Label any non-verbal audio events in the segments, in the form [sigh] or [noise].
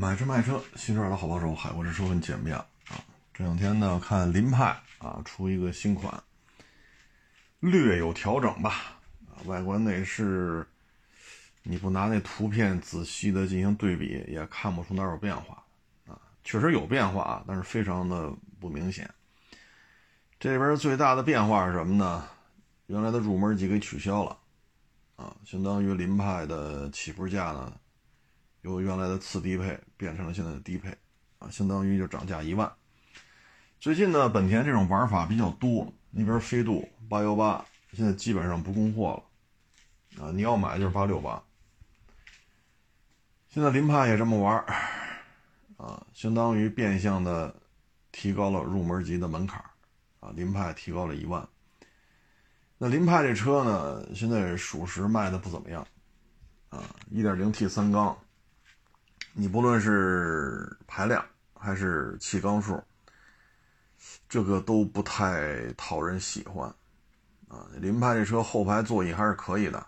买车卖车，新车的好帮手，海阔试车很简便啊。这两天呢，看凌派啊出一个新款，略有调整吧。啊，外观内饰，你不拿那图片仔细的进行对比，也看不出哪有变化啊。确实有变化，但是非常的不明显。这边最大的变化是什么呢？原来的入门级给取消了啊，相当于凌派的起步价呢。由原来的次低配变成了现在的低配，啊，相当于就涨价一万。最近呢，本田这种玩法比较多，那边飞度八幺八现在基本上不供货了，啊，你要买就是八六八。现在凌派也这么玩，啊，相当于变相的提高了入门级的门槛，啊，凌派提高了一万。那凌派这车呢，现在属实卖的不怎么样，啊，一点零 T 三缸。你不论是排量还是气缸数，这个都不太讨人喜欢啊。林派这车后排座椅还是可以的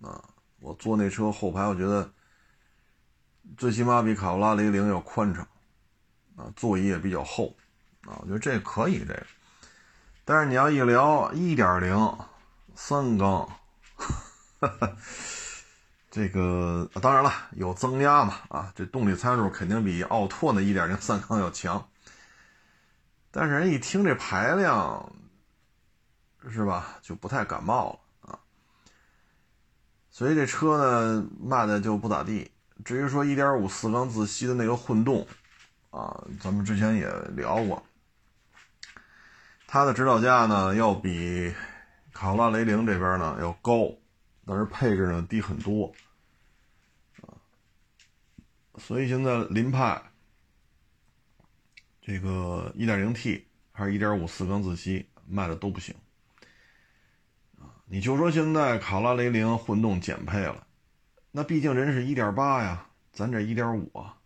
啊，我坐那车后排，我觉得最起码比卡罗拉雷凌要宽敞啊，座椅也比较厚啊，我觉得这可以这个。但是你要一聊一点零三缸。[laughs] 这个当然了，有增压嘛啊，这动力参数肯定比奥拓那1.0三缸要强。但是人一听这排量，是吧，就不太感冒了啊。所以这车呢卖的就不咋地。至于说1.5四缸自吸的那个混动啊，咱们之前也聊过，它的指导价呢要比卡罗拉雷凌这边呢要高，但是配置呢低很多。所以现在凌派这个 1.0T 还是一点五四缸自吸卖的都不行啊！你就说现在卡拉雷凌混动减配了，那毕竟人是一点八呀，咱这一点五啊。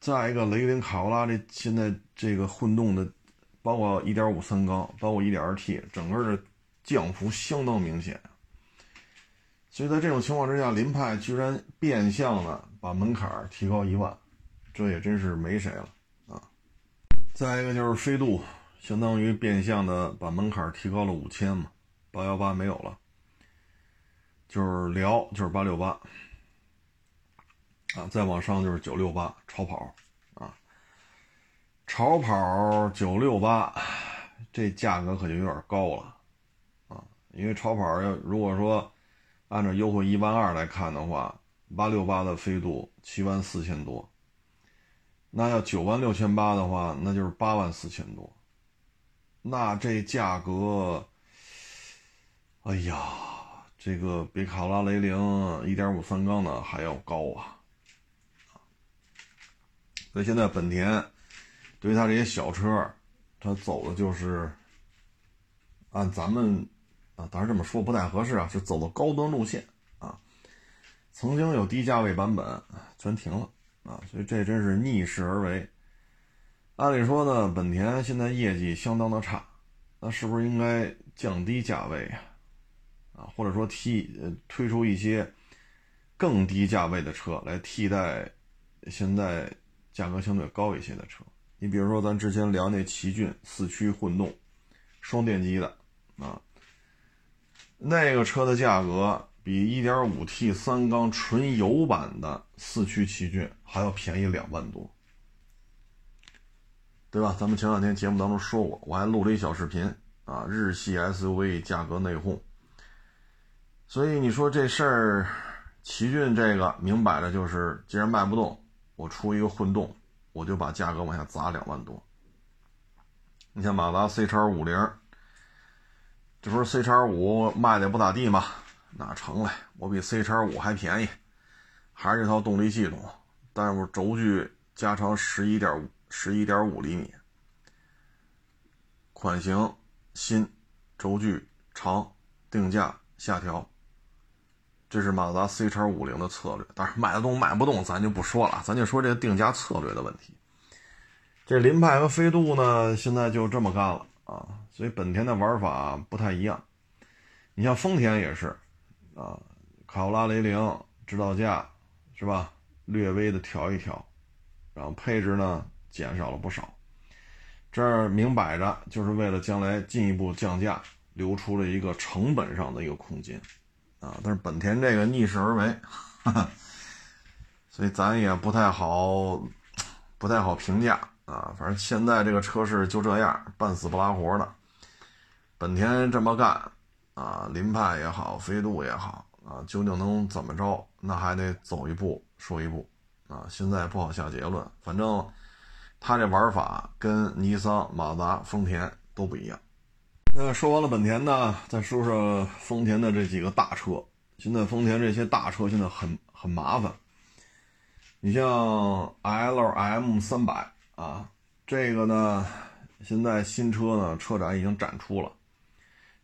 再一个雷凌卡罗拉这现在这个混动的，包括一点五三缸，包括一点二 T，整个的降幅相当明显。所以在这种情况之下，凌派居然变相的把门槛提高一万，这也真是没谁了啊！再一个就是飞度，相当于变相的把门槛提高了五千嘛，八幺八没有了，就是聊就是八六八啊，再往上就是九六八超跑啊，超跑九六八，这价格可就有点高了啊，因为超跑要如果说。按照优惠一万二来看的话，八六八的飞度七万四千多，那要九万六千八的话，那就是八万四千多，那这价格，哎呀，这个比卡罗拉雷凌一点五三缸的还要高啊！所以现在本田对于它这些小车，它走的就是按咱们。啊，当然这么说不太合适啊，是走的高端路线啊。曾经有低价位版本，全停了啊，所以这真是逆势而为。按理说呢，本田现在业绩相当的差，那是不是应该降低价位啊？啊，或者说替呃推出一些更低价位的车来替代现在价格相对高一些的车？你比如说咱之前聊那奇骏四驱混动，双电机的啊。那个车的价格比 1.5T 三缸纯油版的四驱奇骏还要便宜两万多，对吧？咱们前两天节目当中说过，我还录了一小视频啊，日系 SUV 价格内讧。所以你说这事儿，奇骏这个明摆着就是，既然卖不动，我出一个混动，我就把价格往下砸两万多。你像马达 C 叉五零。这不是 C 叉五卖的也不咋地吗？那成了，我比 C 叉五还便宜，还是这套动力系统，但是轴距加长十一点五十一点五厘米，款型新，轴距长，定价下调，这是马自达 C 叉五零的策略。但是卖得动卖不动，咱就不说了，咱就说这个定价策略的问题。这凌派和飞度呢，现在就这么干了。啊，所以本田的玩法不太一样。你像丰田也是，啊，卡罗拉雷凌指导价是吧？略微的调一调，然后配置呢减少了不少。这儿明摆着就是为了将来进一步降价，留出了一个成本上的一个空间啊。但是本田这个逆势而为，哈 [laughs] 哈所以咱也不太好，不太好评价啊。反正现在这个车市就这样，半死不拉活的。本田这么干啊，凌派也好，飞度也好啊，究竟能怎么着？那还得走一步说一步啊。现在不好下结论，反正。他这玩法跟尼桑、马达、丰田都不一样。那说完了本田呢，再说说丰田的这几个大车。现在丰田这些大车现在很很麻烦。你像 L M 三百啊，这个呢，现在新车呢车展已经展出了，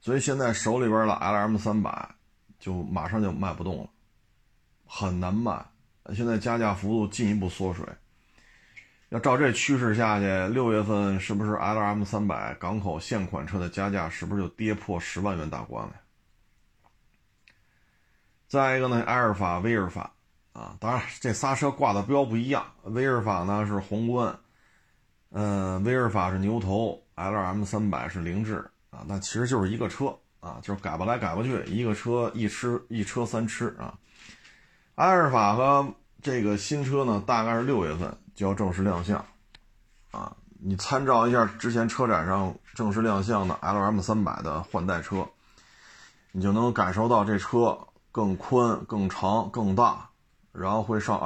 所以现在手里边的 L M 三百就马上就卖不动了，很难卖。现在加价幅度进一步缩水。要照这趋势下去，六月份是不是 L M 三百港口现款车的加价是不是就跌破十万元大关了？再一个呢，埃尔法、威尔法啊，当然这仨车挂的标不一样，威尔法呢是皇冠，嗯，威尔法是牛头，L M 三百是凌志啊，那其实就是一个车啊，就是改不来改不去，一个车一吃一车三吃啊。埃尔法和这个新车呢，大概是六月份。就要正式亮相，啊，你参照一下之前车展上正式亮相的 L M 三百的换代车，你就能感受到这车更宽、更长、更大，然后会上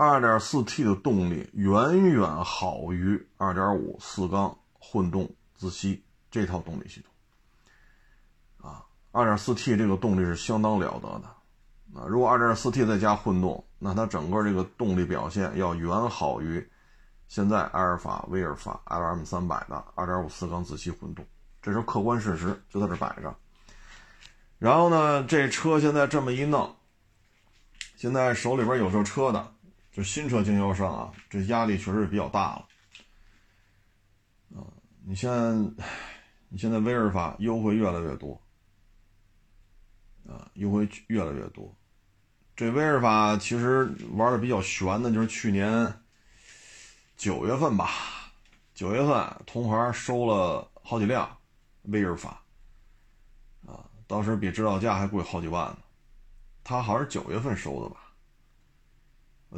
2.4T 的动力远远好于2.5四缸混动自吸这套动力系统，啊，2.4T 这个动力是相当了得的。啊，如果 2.4T 再加混动，那它整个这个动力表现要远好于现在阿尔法、威尔法 LM 三百的2.5四缸自吸混动，这是客观事实，就在这摆着。然后呢，这车现在这么一弄，现在手里边有这车的，新车经销商啊，这压力确实是比较大了。啊，你像你现在威尔法优惠越来越多，啊，优惠越来越多。这威尔法其实玩的比较悬的，就是去年九月份吧，九月份同行收了好几辆威尔法，啊，当时比指导价还贵好几万呢。他好像是九月份收的吧？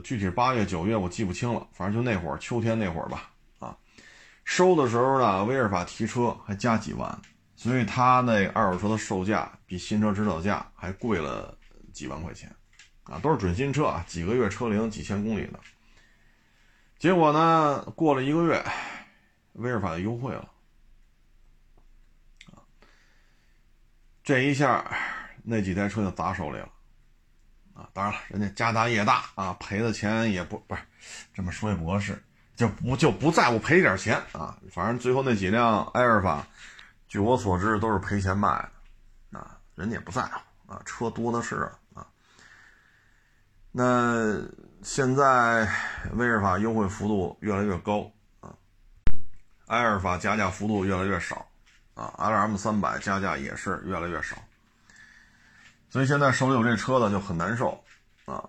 具体八月、九月我记不清了，反正就那会儿秋天那会儿吧。啊，收的时候呢，威尔法提车还加几万，所以他那二手车的售价比新车指导价还贵了几万块钱。啊，都是准新车啊，几个月车龄，几千公里的。结果呢，过了一个月，威尔法就优惠了。啊，这一下，那几台车就砸手里了。啊，当然了，人家家大业大啊，赔的钱也不不是这么说也不合适，就不就不在乎赔点钱啊。反正最后那几辆埃尔法，据我所知都是赔钱卖的。啊，人家也不在乎啊，车多的是啊。那现在威尔法优惠幅度越来越高啊，埃尔法加价幅度越来越少啊，L M 三百加价也是越来越少，所以现在手里有这车的就很难受啊。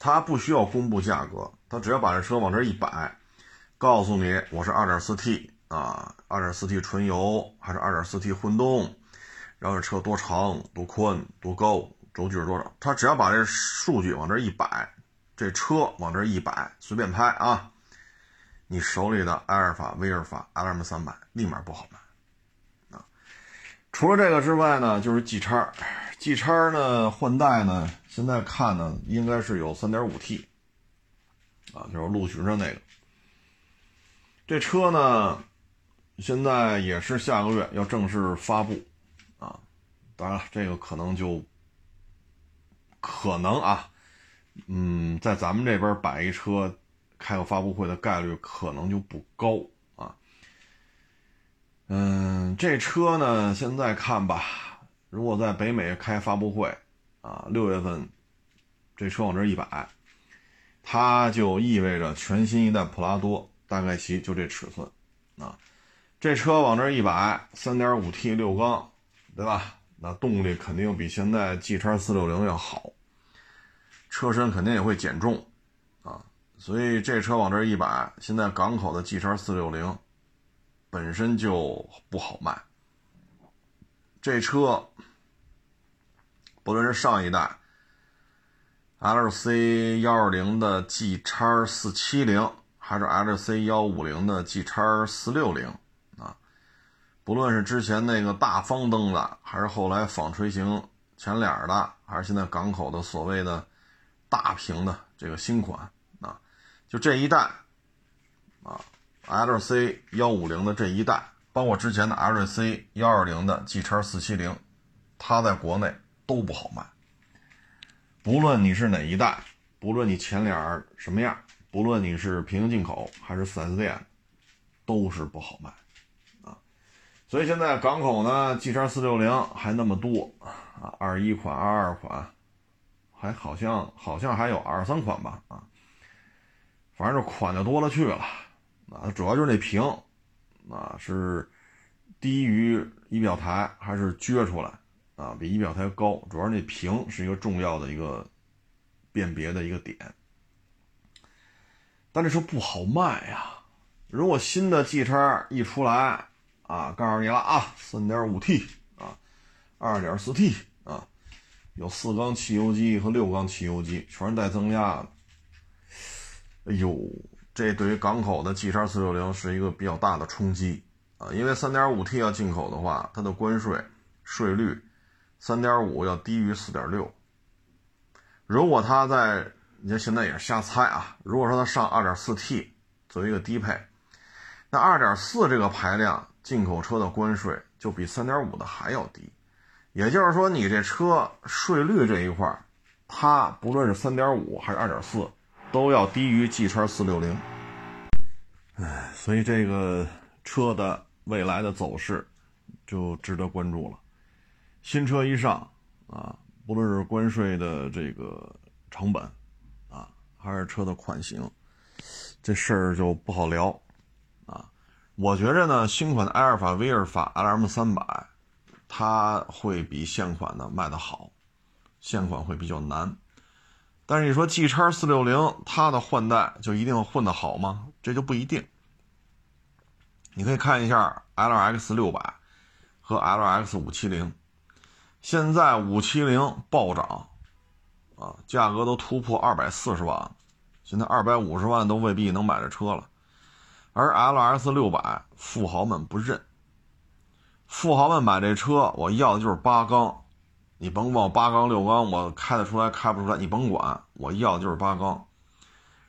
他不需要公布价格，他只要把这车往这一摆，告诉你我是 2.4T 啊，2.4T 纯油还是 2.4T 混动，然后这车多长、多宽、多高。轴距是多少？他只要把这数据往这一摆，这车往这一摆，随便拍啊，你手里的埃尔法、威尔法 LM 三百立马不好卖啊！除了这个之外呢，就是 G 叉，G 叉呢换代呢，现在看呢应该是有 3.5T 啊，就是陆巡上那个。这车呢，现在也是下个月要正式发布啊，当然了，这个可能就。可能啊，嗯，在咱们这边摆一车，开个发布会的概率可能就不高啊。嗯，这车呢，现在看吧，如果在北美开发布会啊，六月份，这车往这一摆，它就意味着全新一代普拉多大概其就这尺寸啊。这车往这一摆，三点五 T 六缸，对吧？那动力肯定比现在 G 叉四六零要好，车身肯定也会减重，啊，所以这车往这一摆，现在港口的 G 叉四六零本身就不好卖。这车不论是上一代 LC 幺二零的 G 叉四七零，还是 LC 幺五零的 G 叉四六零，啊，不论是之前那个大方灯的，还是后来纺锤形前脸的，还是现在港口的所谓的。大屏的这个新款啊，就这一代啊，LC 幺五零的这一代，包括之前的 LC 幺二零的 G 叉四七零，它在国内都不好卖。不论你是哪一代，不论你前脸什么样，不论你是平行进口还是 4S 店，都是不好卖啊。所以现在港口呢，G 叉四六零还那么多啊，二一款、二二款。还好像好像还有二三款吧啊，反正这款就多了去了啊，主要就是那屏啊是低于仪表台还是撅出来啊，比仪表台高，主要那屏是一个重要的一个辨别的一个点。但这车不好卖呀，如果新的 G 叉一出来啊，告诉你了啊，三点五 T 啊，二点四 T。有四缸汽油机和六缸汽油机，全是带增压的。哎呦，这对于港口的 G 叉四六零是一个比较大的冲击啊！因为三点五 T 要进口的话，它的关税税率三点五要低于四点六。如果它在，你看现在也是瞎猜啊。如果说它上二点四 T 作为一个低配，那二点四这个排量进口车的关税就比三点五的还要低。也就是说，你这车税率这一块它不论是三点五还是二点四，都要低于 G 叉四六零。哎，所以这个车的未来的走势就值得关注了。新车一上啊，不论是关税的这个成本啊，还是车的款型，这事儿就不好聊啊。我觉着呢，新款的埃尔法、威尔法 LM 三百。它会比现款的卖得好，现款会比较难。但是你说 G 叉四六零它的换代就一定混得好吗？这就不一定。你可以看一下 LX 六百和 LX 五七零，现在五七零暴涨啊，价格都突破二百四十万，现在二百五十万都未必能买这车了。而 LX 六百富豪们不认。富豪们买这车，我要的就是八缸，你甭管我八缸六缸，我开得出来开不出来，你甭管，我要的就是八缸，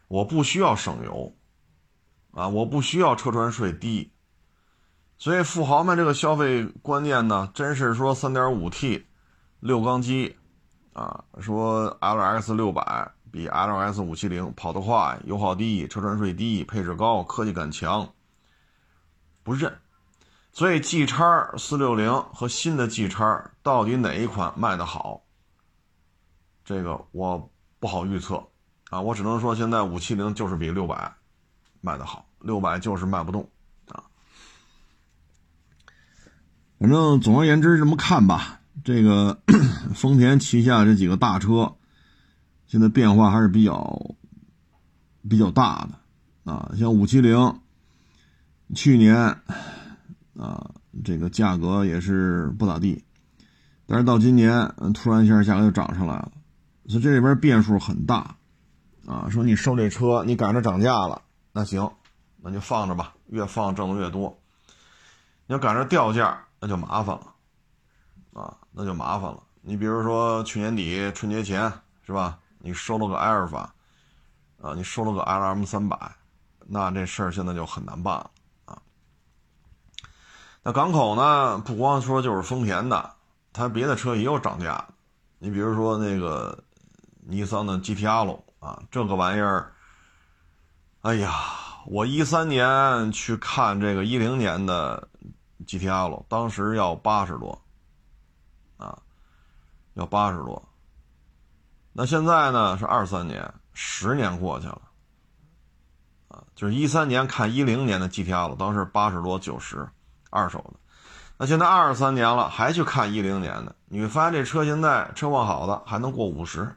我不需要省油，啊，我不需要车船税低，所以富豪们这个消费观念呢，真是说三点五 T 六缸机，啊，说 LX 六百比 LX 五七零跑得快，油耗低，车船税低，配置高，科技感强，不认。所以 G 叉四六零和新的 G 叉到底哪一款卖的好？这个我不好预测啊，我只能说现在五七零就是比六百卖的好，六百就是卖不动啊。反正总而言之这么看吧，这个 [clears throat] 丰田旗下这几个大车现在变化还是比较比较大的啊，像五七零去年。啊，这个价格也是不咋地，但是到今年，突然一下价格就涨上来了，所以这里边变数很大，啊，说你收这车，你赶着涨价了，那行，那就放着吧，越放挣的越多。你要赶着掉价，那就麻烦了，啊，那就麻烦了。你比如说去年底春节前是吧，你收了个埃尔法，啊，你收了个 LM 三百，那这事儿现在就很难办了。那港口呢？不光说就是丰田的，它别的车也有涨价。你比如说那个尼桑的 GTR 啊，这个玩意儿，哎呀，我一三年去看这个一零年的 GTR，当时要八十多，啊，要八十多。那现在呢是二三年，十年过去了，啊，就是一三年看一零年的 GTR，当时八十多九十。二手的，那现在二十三年了，还去看一零年的，你会发现这车现在车况好的还能过五十，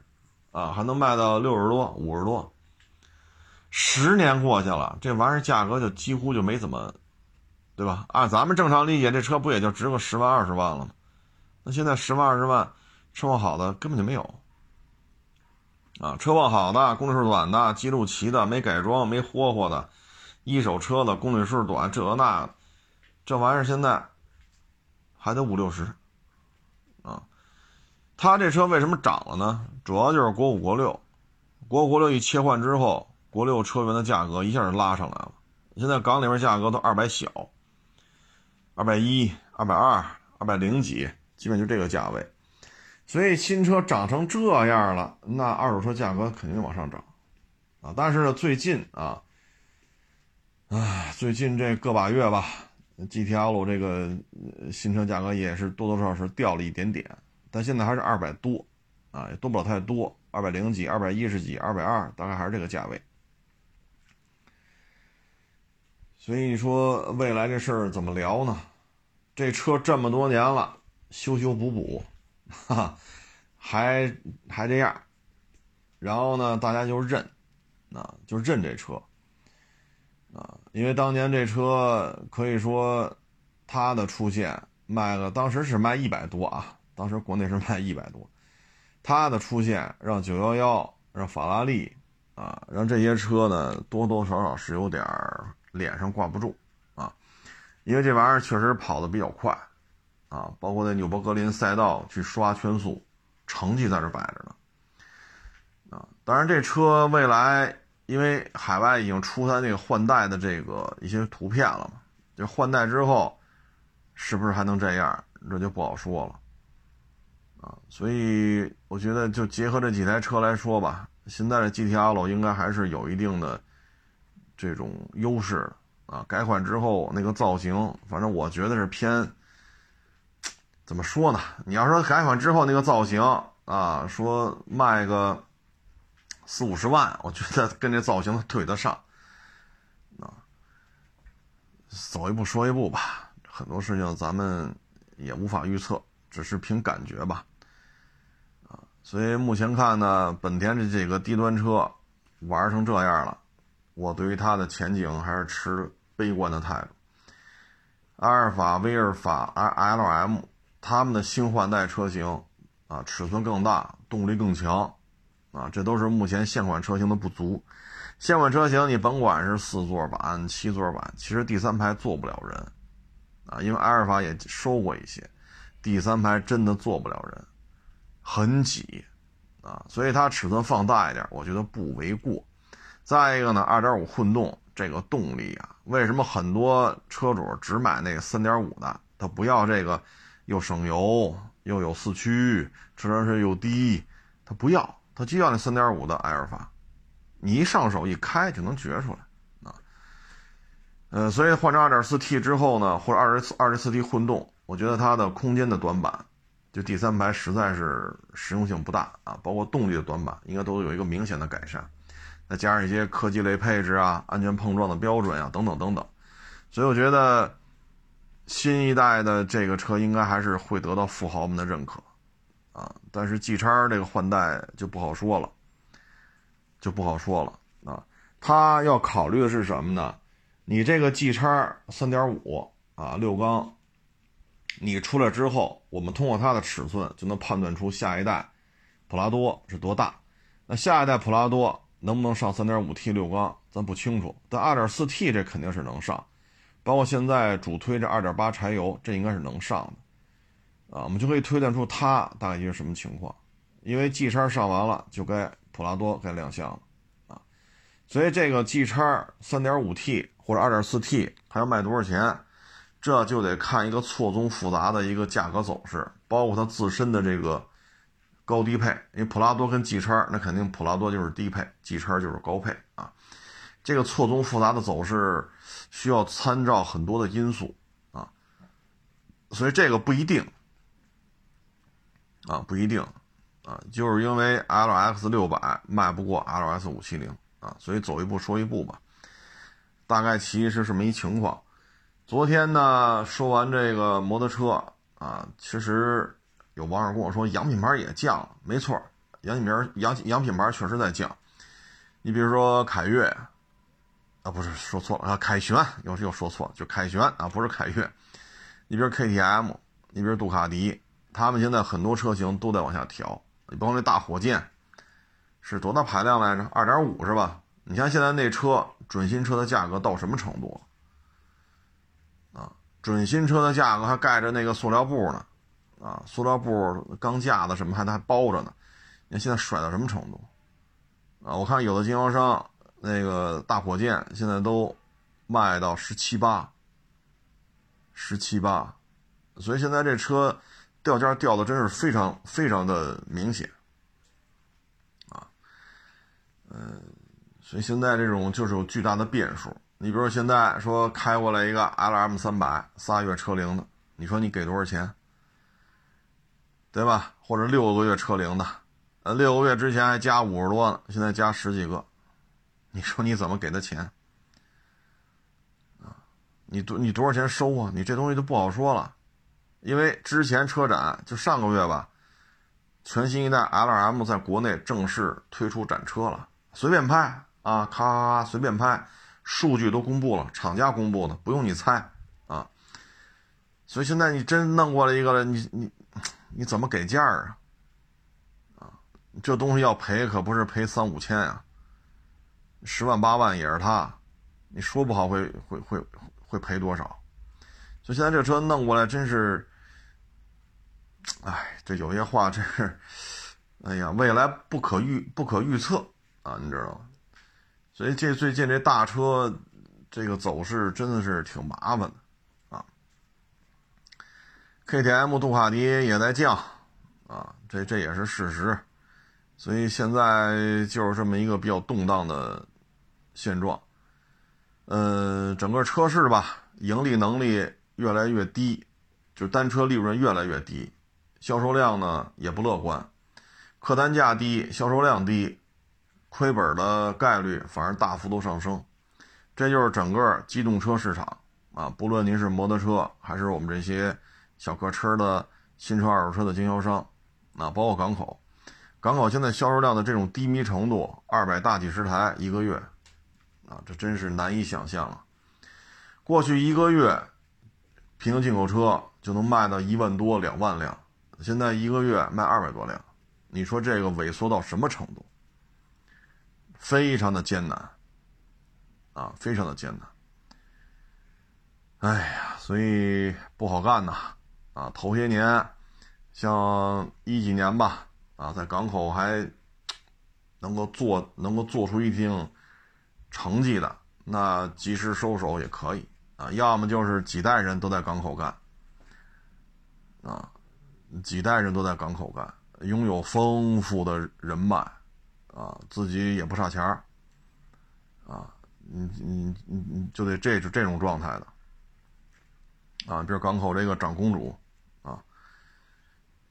啊，还能卖到六十多、五十多。十年过去了，这玩意儿价格就几乎就没怎么，对吧？按咱们正常理解，这车不也就值个十万、二十万了吗？那现在十万、二十万，车况好的根本就没有。啊，车况好的、公里数短的、记录齐的、没改装、没霍霍的，一手车的公里数短，这那的，这玩意儿现在还得五六十。啊，他这车为什么涨了呢？主要就是国五、国六，国五、国六一切换之后，国六车源的价格一下就拉上来了。现在港里面价格都二百小，二百一、二百二、二百零几，基本就这个价位。所以新车涨成这样了，那二手车价格肯定往上涨，啊！但是呢，最近啊，唉，最近这个把月吧，GTL 这个新车价格也是多多少少掉了一点点，但现在还是二百多，啊，也多不了太多，二百零几、二百一十几、二百二，大概还是这个价位。所以你说未来这事儿怎么聊呢？这车这么多年了，修修补补。哈，还还这样，然后呢，大家就认，啊，就认这车，因为当年这车可以说，它的出现卖了，当时是卖一百多啊，当时国内是卖一百多，它的出现让九幺幺、让法拉利啊，让这些车呢多多少少是有点脸上挂不住啊，因为这玩意儿确实跑得比较快。啊，包括在纽博格林赛道去刷圈速，成绩在这摆着呢。啊，当然这车未来因为海外已经出它那个换代的这个一些图片了嘛，就换代之后是不是还能这样，这就不好说了。啊，所以我觉得就结合这几台车来说吧，现在的 GTL 应该还是有一定的这种优势的啊。改款之后那个造型，反正我觉得是偏。怎么说呢？你要说改款之后那个造型啊，说卖个四五十万，我觉得跟这造型对得上。啊，走一步说一步吧，很多事情咱们也无法预测，只是凭感觉吧。啊，所以目前看呢，本田这几个低端车玩成这样了，我对于它的前景还是持悲观的态度。阿尔法、威尔法、L M。他们的新换代车型，啊，尺寸更大，动力更强，啊，这都是目前现款车型的不足。现款车型你甭管是四座版、七座版，其实第三排坐不了人，啊，因为阿尔法也收过一些，第三排真的坐不了人，很挤，啊，所以它尺寸放大一点，我觉得不为过。再一个呢，二点五混动这个动力啊，为什么很多车主只买那个三点五的，他不要这个？又省油又有四驱，车身是又低，他不要，它就要那三点五的埃尔法，你一上手一开就能觉出来啊。呃，所以换成二点四 T 之后呢，或者二十四二十四 T 混动，我觉得它的空间的短板，就第三排实在是实用性不大啊，包括动力的短板应该都有一个明显的改善，再加上一些科技类配置啊、安全碰撞的标准啊等等等等，所以我觉得。新一代的这个车应该还是会得到富豪们的认可，啊，但是 G 叉这个换代就不好说了，就不好说了啊。他要考虑的是什么呢？你这个 G 叉三点五啊六缸，你出来之后，我们通过它的尺寸就能判断出下一代普拉多是多大。那下一代普拉多能不能上三点五 T 六缸，咱不清楚，但二点四 T 这肯定是能上。包括现在主推这2.8柴油，这应该是能上的，啊，我们就可以推断出它大概一个什么情况。因为 G 叉上完了，就该普拉多该亮相了，啊，所以这个 G 叉 3.5T 或者 2.4T 它要卖多少钱，这就得看一个错综复杂的一个价格走势，包括它自身的这个高低配。因为普拉多跟 G 叉，那肯定普拉多就是低配，G 叉就是高配啊。这个错综复杂的走势。需要参照很多的因素啊，所以这个不一定啊，不一定啊，就是因为 L X 六百卖不过 L S 五七零啊，所以走一步说一步吧。大概其实是这么一情况。昨天呢，说完这个摩托车啊，其实有网友跟我说，洋品牌也降了，没错，洋品牌洋洋品牌确实在降。你比如说凯越，啊不是说错了啊，凯旋又是又说错了，就凯旋啊，不是凯越。你比如 KTM，你比如杜卡迪，他们现在很多车型都在往下调。你包括那大火箭，是多大排量来着？二点五是吧？你像现在那车准新车的价格到什么程度？啊，准新车的价格还盖着那个塑料布呢，啊，塑料布钢架子什么还还包着呢。你看现在甩到什么程度？啊，我看有的经销商那个大火箭现在都卖到十七八，十七八，所以现在这车掉价掉的真是非常非常的明显，啊，嗯，所以现在这种就是有巨大的变数。你比如现在说开过来一个 L M 三百仨月车龄的，你说你给多少钱？对吧？或者六个月车龄的？呃，六个月之前还加五十多呢，现在加十几个，你说你怎么给他钱？啊，你多你多少钱收啊？你这东西就不好说了，因为之前车展就上个月吧，全新一代 L M 在国内正式推出展车了，随便拍啊，咔咔咔随便拍，数据都公布了，厂家公布的，不用你猜啊。所以现在你真弄过来一个了，你你你怎么给价啊？啊这东西要赔，可不是赔三五千呀，十万八万也是他，你说不好会会会会赔多少？所以现在这车弄过来真是，哎，这有些话真是，哎呀，未来不可预不可预测啊，你知道吗？所以这最近这大车这个走势真的是挺麻烦的啊。KTM、杜卡迪也在降啊，这这也是事实。所以现在就是这么一个比较动荡的现状，呃，整个车市吧，盈利能力越来越低，就单车利润越来越低，销售量呢也不乐观，客单价低，销售量低，亏本的概率反而大幅度上升，这就是整个机动车市场啊，不论您是摩托车还是我们这些小客车的新车、二手车的经销商，啊，包括港口。港口现在销售量的这种低迷程度，二百大几十台一个月，啊，这真是难以想象啊！过去一个月，平行进口车就能卖到一万多、两万辆，现在一个月卖二百多辆，你说这个萎缩到什么程度？非常的艰难，啊，非常的艰难。哎呀，所以不好干呐，啊，头些年，像一几年吧。啊，在港口还能够做能够做出一定成绩的，那及时收手也可以啊。要么就是几代人都在港口干，啊，几代人都在港口干，拥有丰富的人脉，啊，自己也不差钱儿，啊，你你你你就得这就这种状态的，啊，比如港口这个长公主。啊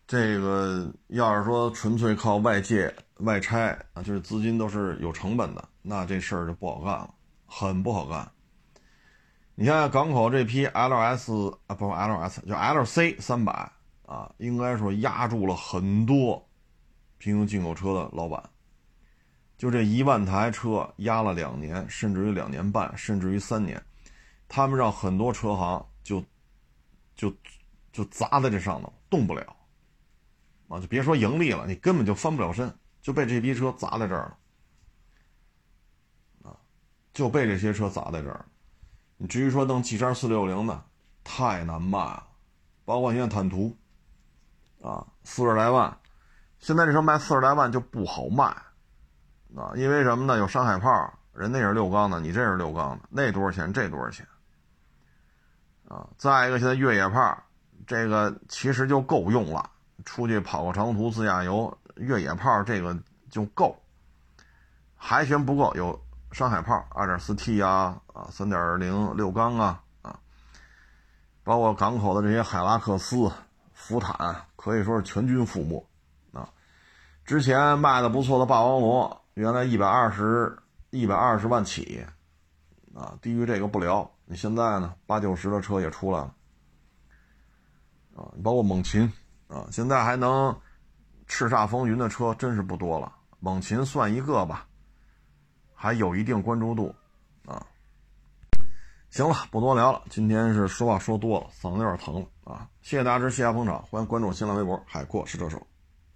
这个要是说纯粹靠外界外拆啊，就是资金都是有成本的，那这事儿就不好干了，很不好干。你像港口这批 LS 啊，不 LS，就 LC 三百啊，应该说压住了很多平行进口车的老板。就这一万台车压了两年，甚至于两年半，甚至于三年，他们让很多车行就就就砸在这上头，动不了。啊，就别说盈利了，你根本就翻不了身，就被这批车砸在这儿了。啊，就被这些车砸在这儿。你至于说弄 G 三四六零的，太难卖了。包括现在坦途，啊，四十来万，现在这车卖四十来万就不好卖。啊，因为什么呢？有山海炮，人那是六缸的，你这是六缸的，那多少钱？这多少钱？啊，再一个，现在越野炮，这个其实就够用了。出去跑个长途自驾游，越野炮这个就够，还嫌不够，有山海炮 2.4T 呀，啊3.0六缸啊，啊，包括港口的这些海拉克斯、福坦，可以说是全军覆没啊。之前卖的不错的霸王龙，原来一百二十一百二十万起，啊，低于这个不聊。你现在呢，八九十的车也出来了，啊，包括猛禽。啊，现在还能叱咤风云的车真是不多了，猛禽算一个吧，还有一定关注度。行了，不多聊了，今天是说话说多了，嗓子有点疼了啊。谢谢大家支持，谢谢捧场，欢迎关注新浪微博海阔是车手。